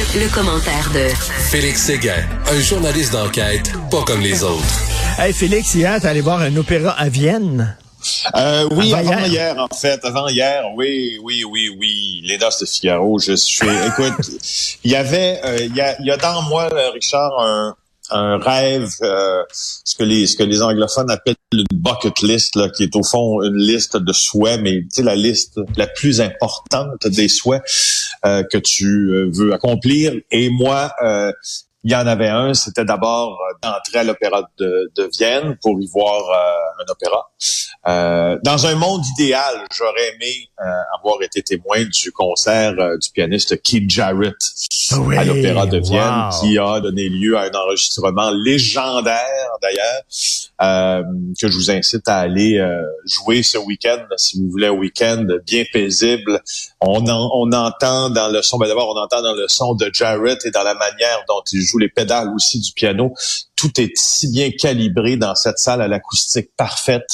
Le, commentaire de Félix Séguin, un journaliste d'enquête pas comme les autres. Hey Félix, hier, t'es allé voir un opéra à Vienne? Euh, oui, avant, hier. en fait, avant hier, oui, oui, oui, oui, les Danses de Figaro. Je suis, écoute, il y avait, euh, il y, a, y a dans moi, Richard, un, un rêve, euh, ce que les ce que les anglophones appellent une bucket list, là, qui est au fond une liste de souhaits, mais tu la liste la plus importante des souhaits euh, que tu euh, veux accomplir. Et moi, il y en avait un, c'était d'abord d'entrer à l'opéra de, de, Vienne pour y voir un opéra. Euh, dans un monde idéal, j'aurais aimé euh, avoir été témoin du concert euh, du pianiste Keith Jarrett ah à l'Opéra de Vienne, qui a donné lieu à un enregistrement légendaire d'ailleurs, que je vous incite à aller jouer ce week-end, si vous voulez un week-end bien paisible. On, on entend dans le son, ben d'abord on entend dans le son de Jarrett et dans la manière dont il joue les pédales aussi du piano, tout est si bien calibré dans cette salle à l'acoustique parfaite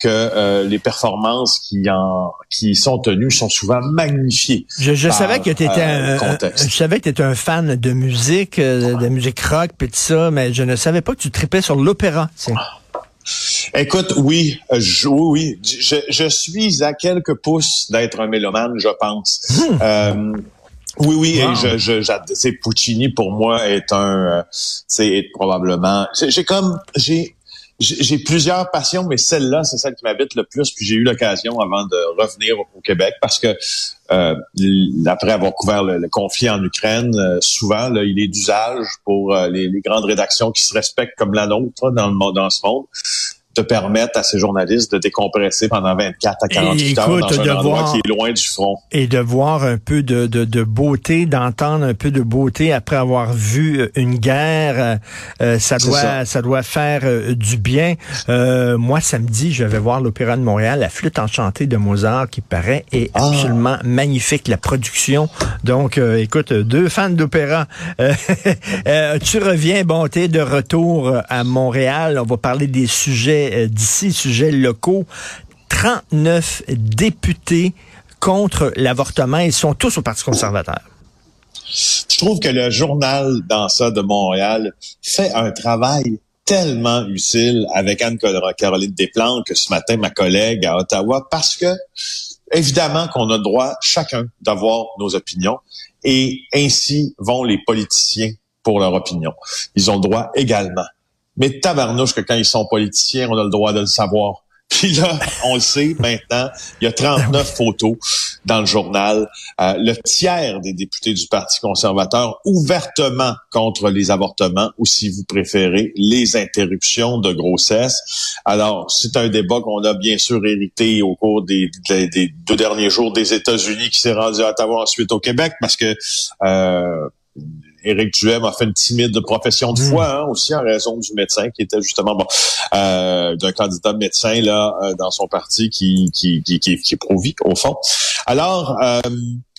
que euh, les performances qui en qui sont tenues sont souvent magnifiées. Je, savais que tu étais euh, un, je savais que tu étais un fan de musique, euh, de musique rock puis tout ça, mais je ne savais pas que tu tripais sur l'opéra. Écoute, oui, je, oui, je, je, suis à quelques pouces d'être un mélomane, je pense. Hmm. Oui, oui, et je, je, Puccini pour moi est un, c'est probablement, j'ai comme, j'ai, j'ai plusieurs passions, mais celle-là, c'est celle qui m'habite le plus. Puis j'ai eu l'occasion avant de revenir au Québec parce que euh, après avoir couvert le, conflit en Ukraine, euh, souvent là, il est d'usage pour euh, les, les, grandes rédactions qui se respectent comme la nôtre dans le dans ce monde te permettre à ces journalistes de décompresser pendant 24 à 48 heures dans un endroit qui est loin du front. Et de voir un peu de, de, de beauté, d'entendre un peu de beauté après avoir vu euh, une guerre, euh, euh, ça doit ça. doit faire du bien. Euh, moi, samedi, je vais voir l'Opéra de Montréal, la flûte enchantée de Mozart, qui paraît est ah. absolument magnifique, la production. Donc, écoute, deux fans d'opéra. tu reviens, bon, t'es de retour à Montréal. On va parler des sujets euh, d'ici, sujets locaux. 39 députés contre l'avortement. Ils sont tous au Parti conservateur. Je trouve que le journal dans de Montréal fait un travail tellement utile avec Anne-Caroline Desplantes que ce matin, ma collègue à Ottawa, parce que évidemment qu'on a le droit chacun d'avoir nos opinions et ainsi vont les politiciens pour leur opinion. Ils ont le droit également mais tabarnouche que quand ils sont politiciens, on a le droit de le savoir. Puis là, on le sait maintenant, il y a 39 photos dans le journal. Euh, le tiers des députés du Parti conservateur ouvertement contre les avortements ou, si vous préférez, les interruptions de grossesse. Alors, c'est un débat qu'on a bien sûr hérité au cours des, des, deux derniers jours des États-Unis qui s'est rendu à Ottawa ensuite au Québec parce que... Euh, Éric Duhem a fait une timide profession de foi hmm. hein, aussi en raison du médecin qui était justement bon euh, d'un candidat médecin là euh, dans son parti qui qui qui qui, qui est pro au fond. Alors euh,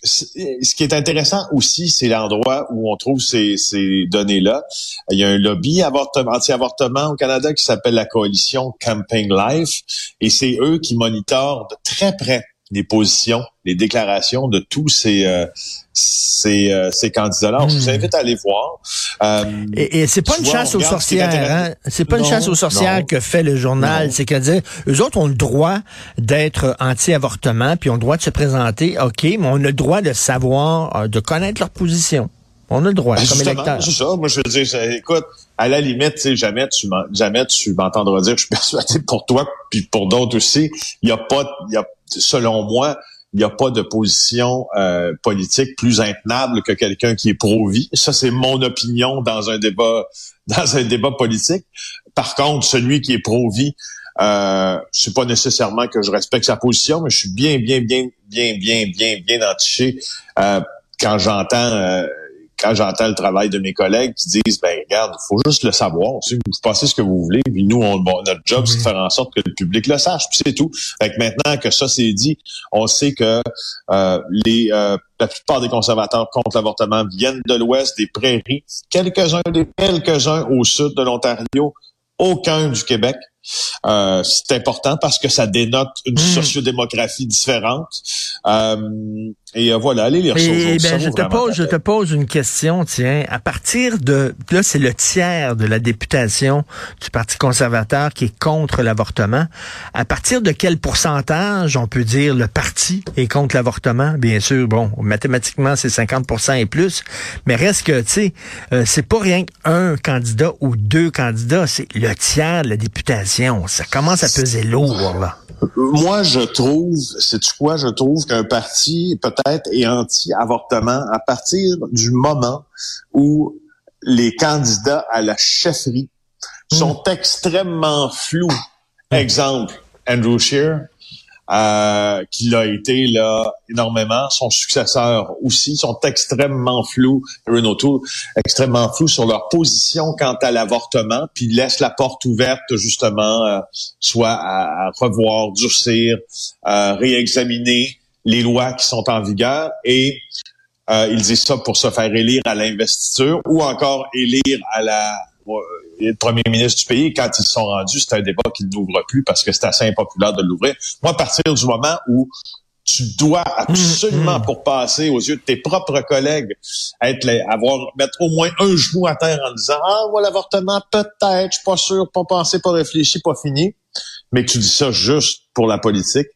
ce qui est intéressant aussi, c'est l'endroit où on trouve ces, ces données-là. Il y a un lobby anti-avortement au Canada qui s'appelle la coalition Campaign Life, et c'est eux qui monitorent de très près les positions, les déclarations de tous ces euh, ces, euh, ces candidats-là. Je vous hmm. invite à aller voir. Euh, et, et c'est pas une chasse aux sorcières, hein? C'est pas une chasse aux sorcières que fait le journal. C'est qu'à dire, eux autres ont le droit d'être anti-avortement, puis ont le droit de se présenter, ok, mais on a le droit de savoir, de connaître leur position. On a le droit, ben, comme électeur. C'est ça. Moi, je veux dire, écoute, à la limite, jamais tu jamais tu m'entendras dire que je suis persuadé pour toi, puis pour d'autres aussi. Il y a pas, il y a, selon moi, il n'y a pas de position euh, politique plus intenable que quelqu'un qui est pro-vie. Ça, c'est mon opinion dans un débat dans un débat politique. Par contre, celui qui est pro-vie, euh, c'est pas nécessairement que je respecte sa position, mais je suis bien, bien, bien, bien, bien, bien, bien entiché euh, quand j'entends euh, quand j'entends le travail de mes collègues qui disent, ben regarde, il faut juste le savoir. vous passez ce que vous voulez, puis nous, on, notre job, c'est de faire en sorte que le public le sache, puis c'est tout. Fait que maintenant que ça c'est dit, on sait que euh, les euh, la plupart des conservateurs contre l'avortement viennent de l'Ouest, des prairies, quelques-uns des quelques-uns au sud de l'Ontario, aucun du Québec. Euh, c'est important parce que ça dénote une mmh. sociodémographie différente. Euh, et euh, voilà, allez lire et, ben, je te pose, je te pose une question, tiens. À partir de là, c'est le tiers de la députation du Parti conservateur qui est contre l'avortement. À partir de quel pourcentage on peut dire le parti est contre l'avortement? Bien sûr, bon, mathématiquement c'est 50% et plus, mais reste que tu sais, euh, c'est pas rien qu'un candidat ou deux candidats, c'est le tiers de la députation. Ça commence à peser lourd là. Moi, je trouve, c'est quoi, je trouve qu'un parti peut-être est anti-avortement à partir du moment où les candidats à la chefferie sont hmm. extrêmement flous. Exemple, Andrew Scheer, euh, qui l'a été là énormément. Son successeur aussi sont extrêmement flous, Renault Tour, extrêmement flous sur leur position quant à l'avortement, puis laisse la porte ouverte justement, euh, soit à, revoir, durcir, euh, réexaminer les lois qui sont en vigueur et euh, il dit ça pour se faire élire à l'investiture ou encore élire à la le premier ministre du pays, quand ils sont rendus, c'est un débat qu'ils n'ouvrent plus parce que c'est assez impopulaire de l'ouvrir. Moi, à partir du moment où tu dois absolument, mm, mm. pour passer aux yeux de tes propres collègues, être avoir mettre au moins un genou à terre en disant ah voilà l'avortement peut-être, je suis pas sûr, pas pensé, pas réfléchi, pas fini, mais que tu dis ça juste pour la politique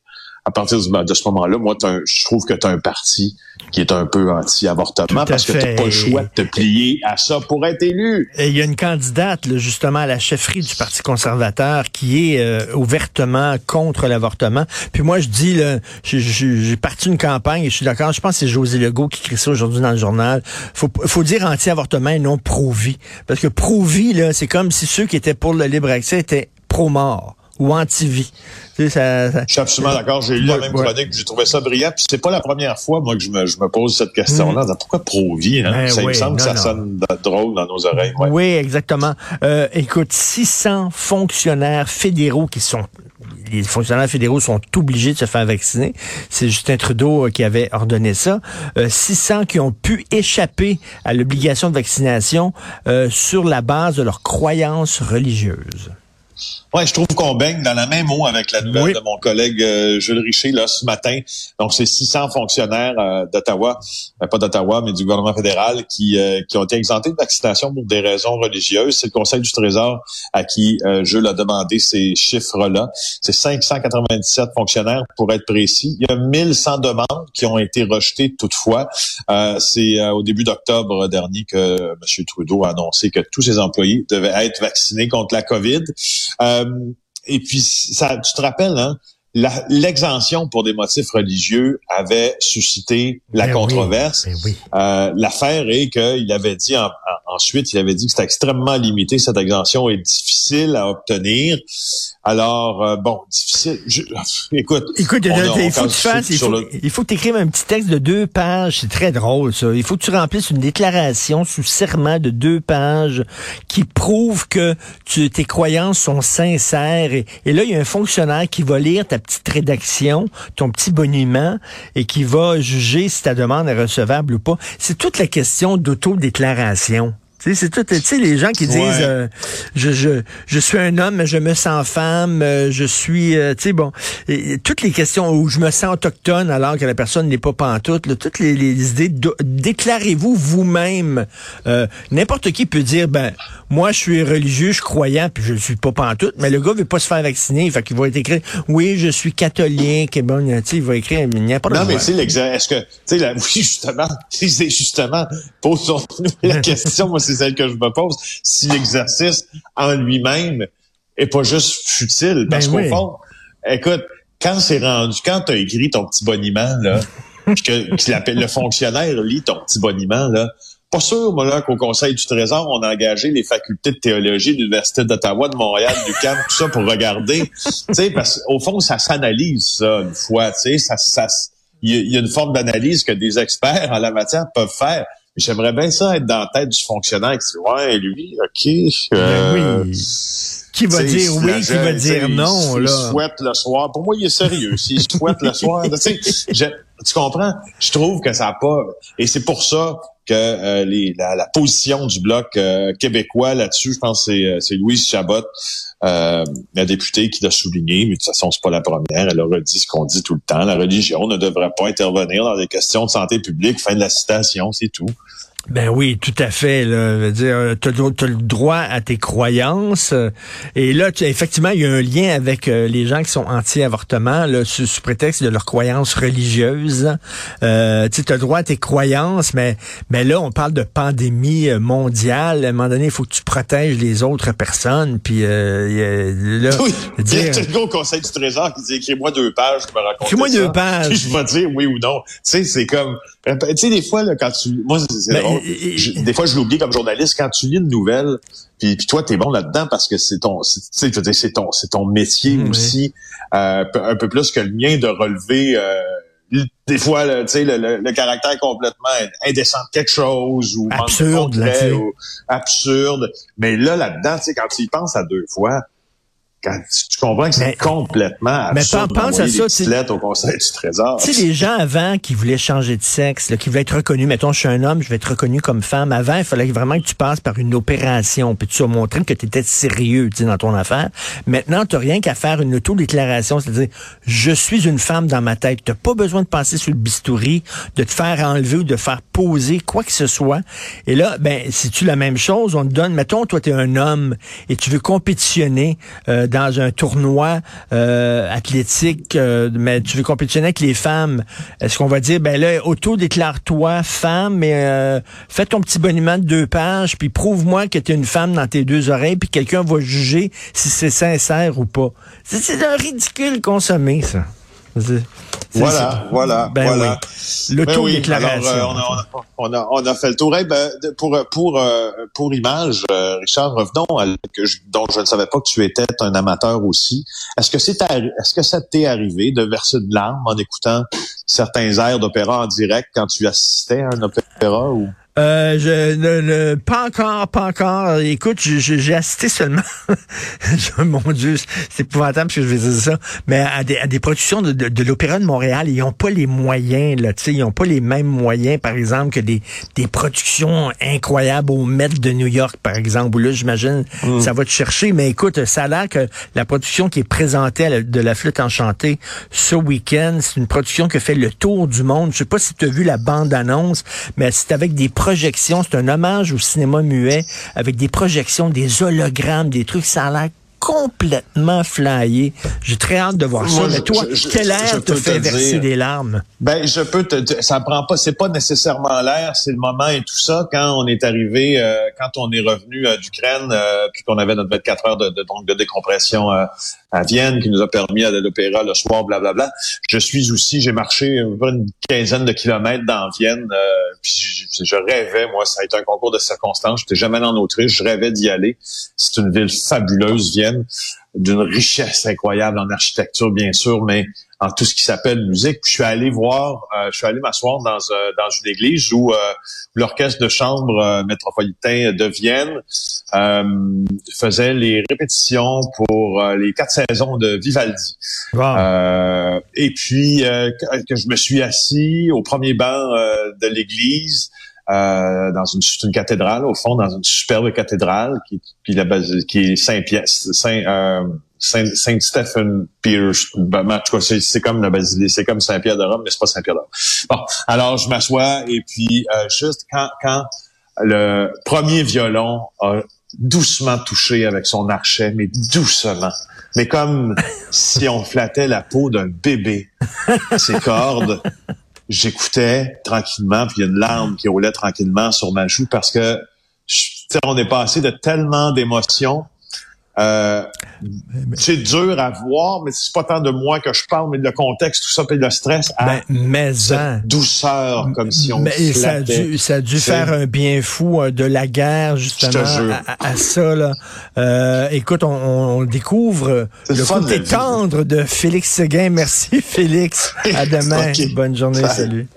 à partir de ce moment-là, moi, je trouve que tu as un parti qui est un peu anti-avortement parce que tu n'as pas le choix de te plier à ça pour être élu. il y a une candidate, justement, à la chefferie du Parti conservateur qui est euh, ouvertement contre l'avortement. Puis moi, je dis, j'ai parti une campagne et je suis d'accord, je pense que c'est José Legault qui écrit ça aujourd'hui dans le journal. Faut, faut dire anti-avortement et non pro-vie. Parce que pro-vie, c'est comme si ceux qui étaient pour le libre accès étaient pro-mort ou anti-vie. Tu sais, ça, Je suis absolument d'accord. J'ai lu la même chronique, j'ai trouvé ça brillant. Puis c'est pas la première fois, moi, que je me, je me pose cette question-là. Mm. Pourquoi pro-vie? Hein? Ben ça me semble que ça sonne drôle dans nos oreilles. Oui, exactement. Euh, écoute, 600 fonctionnaires fédéraux qui sont les fonctionnaires fédéraux sont obligés de se faire vacciner. C'est Justin Trudeau euh, qui avait ordonné ça. Euh, 600 qui ont pu échapper à l'obligation de vaccination euh, sur la base de leurs croyances religieuses. Ouais, je trouve qu'on baigne dans la même eau avec la nouvelle de mon collègue euh, Jules Richer là ce matin. Donc, c'est 600 fonctionnaires euh, d'Ottawa, euh, pas d'Ottawa, mais du gouvernement fédéral qui qui ont été exemptés de vaccination pour des raisons religieuses. C'est le Conseil du Trésor à qui Jules a demandé ces chiffres-là. C'est 597 fonctionnaires pour être précis. Il y a 1100 demandes qui ont été rejetées toutefois. c'est au début d'octobre dernier que M. Trudeau a annoncé que tous ses employés devaient être vaccinés contre la COVID. Euh, et puis, ça, tu te rappelles, hein, l'exemption pour des motifs religieux avait suscité la ben controverse. Ben oui, euh, L'affaire est qu'il avait dit ensuite, il avait dit que c'était extrêmement limité, cette exemption est difficile à obtenir. Alors, euh, bon, difficile. écoute, écoute il, faut que tu fasses, il faut, il faut que tu écrives un petit texte de deux pages. C'est très drôle, ça. Il faut que tu remplisses une déclaration sous serment de deux pages qui prouve que tu, tes croyances sont sincères. Et, et là, il y a un fonctionnaire qui va lire ta petite rédaction, ton petit boniment, et qui va juger si ta demande est recevable ou pas. C'est toute la question d'autodéclaration c'est tout, tu sais, les gens qui disent, euh, je, je, je suis un homme, mais je me sens femme, euh, je suis, euh, tu sais, bon, toutes les questions où je me sens autochtone alors que la personne n'est pas pantoute, là, toutes les, les idées, déclarez-vous vous-même. N'importe qui peut dire, ben, moi, je suis religieux, je suis croyant, puis je ne suis pas pantoute, mais le gars veut pas se faire vacciner, fait qu'il va être écrit, oui, je suis catholique, et bon, tu sais, il va écrire n'importe quoi. Non, mais tu sais, est-ce que, tu sais, oui, justement, c'est justement, posons-nous la question, moi, c'est celle que je me pose, si l'exercice en lui-même est pas juste futile. Parce ben qu'au fond, écoute, quand c'est rendu, quand tu as écrit ton petit boniment, là, que, le fonctionnaire lit ton petit boniment, là, pas sûr, moi, là, qu'au Conseil du Trésor, on a engagé les facultés de théologie de l'Université d'Ottawa, de Montréal, du CAM, tout ça pour regarder. tu sais, parce qu'au fond, ça s'analyse, ça, une fois, tu sais, ça, ça, il y, a une forme d'analyse que des experts en la matière peuvent faire. J'aimerais bien ça être dans la tête du fonctionnaire qui dit Ouais, lui, OK. Euh, ben oui. Qui va dire oui, qui va dire non, là. Il souhaite le soir. Pour moi, il est sérieux. S'il souhaite le soir, Tu comprends? Je trouve que ça n'a pas... Et c'est pour ça euh, la, position du bloc euh, québécois là-dessus, je pense que c'est Louise Chabot, la députée, qui l'a souligné, mais de toute façon, c'est pas la première. Elle a redit ce qu'on dit tout le temps. La religion ne devrait pas intervenir dans des questions de santé publique. Fin de la citation, c'est tout. Ben oui, tout à fait. Là. veux dire, euh, tu as, le droit à tes croyances. Euh, et là, effectivement, il y a un lien avec euh, les gens qui sont anti-avortement, sous, sous, prétexte de leurs croyances religieuses. Euh, tu as le droit à tes croyances, mais, mais là, on parle de pandémie mondiale. À un moment donné, il faut que tu protèges les autres personnes. Puis là, oui. il y a le Conseil du Trésor qui dit écris-moi deux pages, je me raconter Écris-moi deux pages. je vais dire oui ou non. Tu sais, c'est comme... Tu sais, des fois, là, quand tu... Moi, c'est ben, des fois, je l'oublie comme journaliste. Quand tu lis une nouvelle, puis, puis toi, t'es bon là-dedans parce que c'est ton, c'est ton, c'est ton métier aussi, euh, un peu plus que le mien de relever. Euh, des fois, tu sais, le, le, caractère complètement indécent de quelque chose ou absurde, ou absurde. Mais là, là-dedans, tu sais, quand tu y penses à deux fois, quand tu comprends que c'est complètement absurde mais pense à ça, au Conseil du Trésor. Tu sais, les gens avant qui voulaient changer de sexe, qui voulaient être reconnus, mettons, je suis un homme, je vais être reconnu comme femme. Avant, il fallait vraiment que tu passes par une opération, puis tu as montré que tu étais sérieux, tu sais, dans ton affaire. Maintenant, tu rien qu'à faire une auto-déclaration, c'est-à-dire, je suis une femme dans ma tête. Tu pas besoin de passer sur le bistouri, de te faire enlever ou de faire poser quoi que ce soit. Et là, ben, si tu la même chose, on te donne, mettons, toi, tu es un homme et tu veux compétitionner euh, dans un tournoi euh, athlétique, euh, mais tu veux compétitionner avec les femmes, est-ce qu'on va dire, ben là, auto-déclare-toi femme, mais euh, fais ton petit boniment de deux pages, puis prouve-moi que tu es une femme dans tes deux oreilles, puis quelqu'un va juger si c'est sincère ou pas. C'est un ridicule consommé, ça. Voilà, voilà, ben voilà. L'auto-déclaration. Euh, on, a, on, a, fait le tour. ben, pour pour euh, pour image, euh, Richard, revenons à que je, dont je ne savais pas que tu étais un amateur aussi. Est-ce que c'est est-ce que ça t'est arrivé de verser de larmes en écoutant certains airs d'opéra en direct quand tu assistais à un opéra ou euh, je, pas encore, pas encore. Écoute, j'ai assisté seulement. Mon Dieu, c'est épouvantable que je vais dire ça. Mais à des, à des productions de, de, l'Opéra de Montréal, ils n'ont pas les moyens, là. Tu sais, ils n'ont pas les mêmes moyens, par exemple, que des, des productions incroyables au Met de New York, par exemple. Où là, j'imagine, mm. ça va te chercher. Mais écoute, ça a l'air que la production qui est présentée de la flûte enchantée ce week-end, c'est une production qui fait le tour du monde. Je sais pas si tu as vu la bande-annonce, mais c'est avec des projections. C'est un hommage au cinéma muet avec des projections, des hologrammes, des trucs. Ça a l'air complètement flyé. J'ai très hâte de voir ça. Mais toi, quel air te fait verser des larmes? Ben, je peux te, ça prend pas, c'est pas nécessairement l'air, c'est le moment et tout ça. Quand on est arrivé, euh, quand on est revenu euh, d'Ukraine, euh, puis qu'on avait notre 24 heures de, de, donc, de décompression à Vienne, qui nous a permis à l'opéra le soir, blablabla. Je suis aussi, j'ai marché une quinzaine de kilomètres dans Vienne, puis je, je, rêvais, moi, ça a été un concours de circonstances. J'étais jamais en Autriche, je rêvais d'y aller. C'est une ville fabuleuse, Vienne d'une richesse incroyable en architecture, bien sûr, mais en tout ce qui s'appelle musique. je suis allé voir, euh, je suis allé m'asseoir dans, euh, dans une église où euh, l'orchestre de chambre métropolitain de Vienne faisait les répétitions pour les quatre saisons de Vivaldi. et puis que je me suis assis au premier banc de l'église euh, dans une, une, cathédrale, au fond, dans une superbe cathédrale qui, qui, la qui est Saint-Pierre, Saint, euh, Saint, Saint Stephen Pierce. Ben, en tout cas, c'est comme la basilique, c'est comme Saint-Pierre de Rome, mais c'est pas Saint-Pierre de Rome. Bon, alors je m'assois et puis euh, juste quand, quand le premier violon a doucement touché avec son archet, mais doucement, mais comme si on flattait la peau d'un bébé, ses cordes j'écoutais tranquillement, puis il y a une larme qui roulait tranquillement sur ma joue parce que on est passé de tellement d'émotions euh, c'est dur à voir, mais c'est pas tant de moi que je parle, mais de le contexte, tout ça, puis le stress à ben, mais cette douceur, comme si on mais ça a dû, ça a dû faire un bien fou euh, de la guerre, justement, à, ça. Là. Euh, écoute, on, on découvre le côté tendre de Félix Seguin. Merci, Félix. À demain. Bonne journée. Salut.